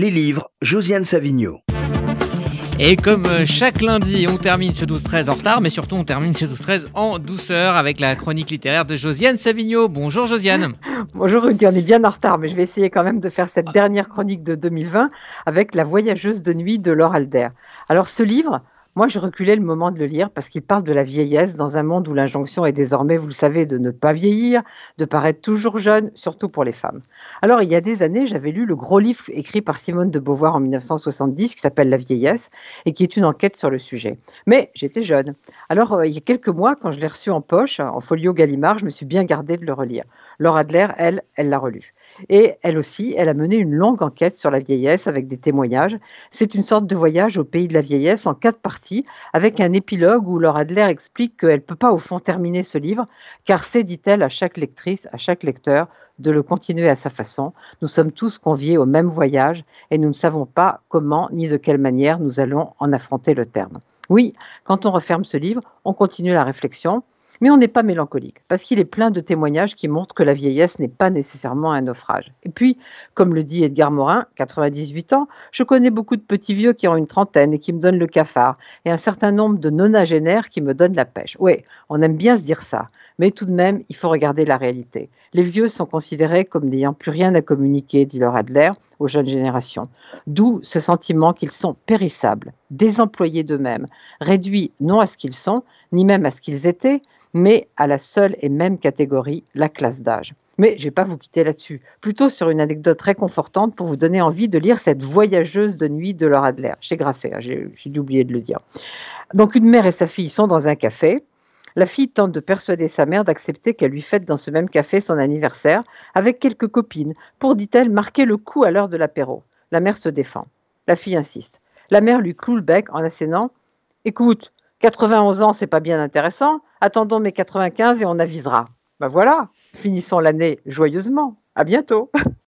Les livres, Josiane Savigno. Et comme euh, chaque lundi, on termine ce 12-13 en retard, mais surtout on termine ce 12-13 en douceur avec la chronique littéraire de Josiane Savigno. Bonjour Josiane. Bonjour Rudy, on est bien en retard, mais je vais essayer quand même de faire cette dernière chronique de 2020 avec La voyageuse de nuit de Laure Alder. Alors ce livre, moi, je reculais le moment de le lire parce qu'il parle de la vieillesse dans un monde où l'injonction est désormais, vous le savez, de ne pas vieillir, de paraître toujours jeune, surtout pour les femmes. Alors, il y a des années, j'avais lu le gros livre écrit par Simone de Beauvoir en 1970 qui s'appelle La vieillesse et qui est une enquête sur le sujet. Mais j'étais jeune. Alors, euh, il y a quelques mois, quand je l'ai reçu en poche, en folio Gallimard, je me suis bien gardée de le relire. Laure Adler, elle, elle l'a relu. Et elle aussi, elle a mené une longue enquête sur la vieillesse avec des témoignages. C'est une sorte de voyage au pays de la vieillesse en quatre parties, avec un épilogue où Laura Adler explique qu'elle ne peut pas au fond terminer ce livre, car c'est, dit-elle, à chaque lectrice, à chaque lecteur, de le continuer à sa façon. Nous sommes tous conviés au même voyage et nous ne savons pas comment ni de quelle manière nous allons en affronter le terme. Oui, quand on referme ce livre, on continue la réflexion, mais on n'est pas mélancolique, parce qu'il est plein de témoignages qui montrent que la vieillesse n'est pas nécessairement un naufrage. Et puis, comme le dit Edgar Morin, 98 ans, je connais beaucoup de petits vieux qui ont une trentaine et qui me donnent le cafard, et un certain nombre de nonagénaires qui me donnent la pêche. Oui, on aime bien se dire ça, mais tout de même, il faut regarder la réalité. Les vieux sont considérés comme n'ayant plus rien à communiquer, dit Laura Adler, aux jeunes générations. D'où ce sentiment qu'ils sont périssables, désemployés d'eux-mêmes, réduits non à ce qu'ils sont, ni même à ce qu'ils étaient, mais à la seule et même catégorie, la classe d'âge. Mais je ne vais pas vous quitter là-dessus, plutôt sur une anecdote réconfortante pour vous donner envie de lire cette voyageuse de nuit de Laura Adler, chez Grasset, hein, j'ai oublié de le dire. Donc une mère et sa fille sont dans un café. La fille tente de persuader sa mère d'accepter qu'elle lui fête dans ce même café son anniversaire avec quelques copines pour, dit-elle, marquer le coup à l'heure de l'apéro. La mère se défend. La fille insiste. La mère lui cloue le bec en assénant Écoute, 91 ans, c'est pas bien intéressant. Attendons mes 95 et on avisera. Ben voilà, finissons l'année joyeusement. À bientôt.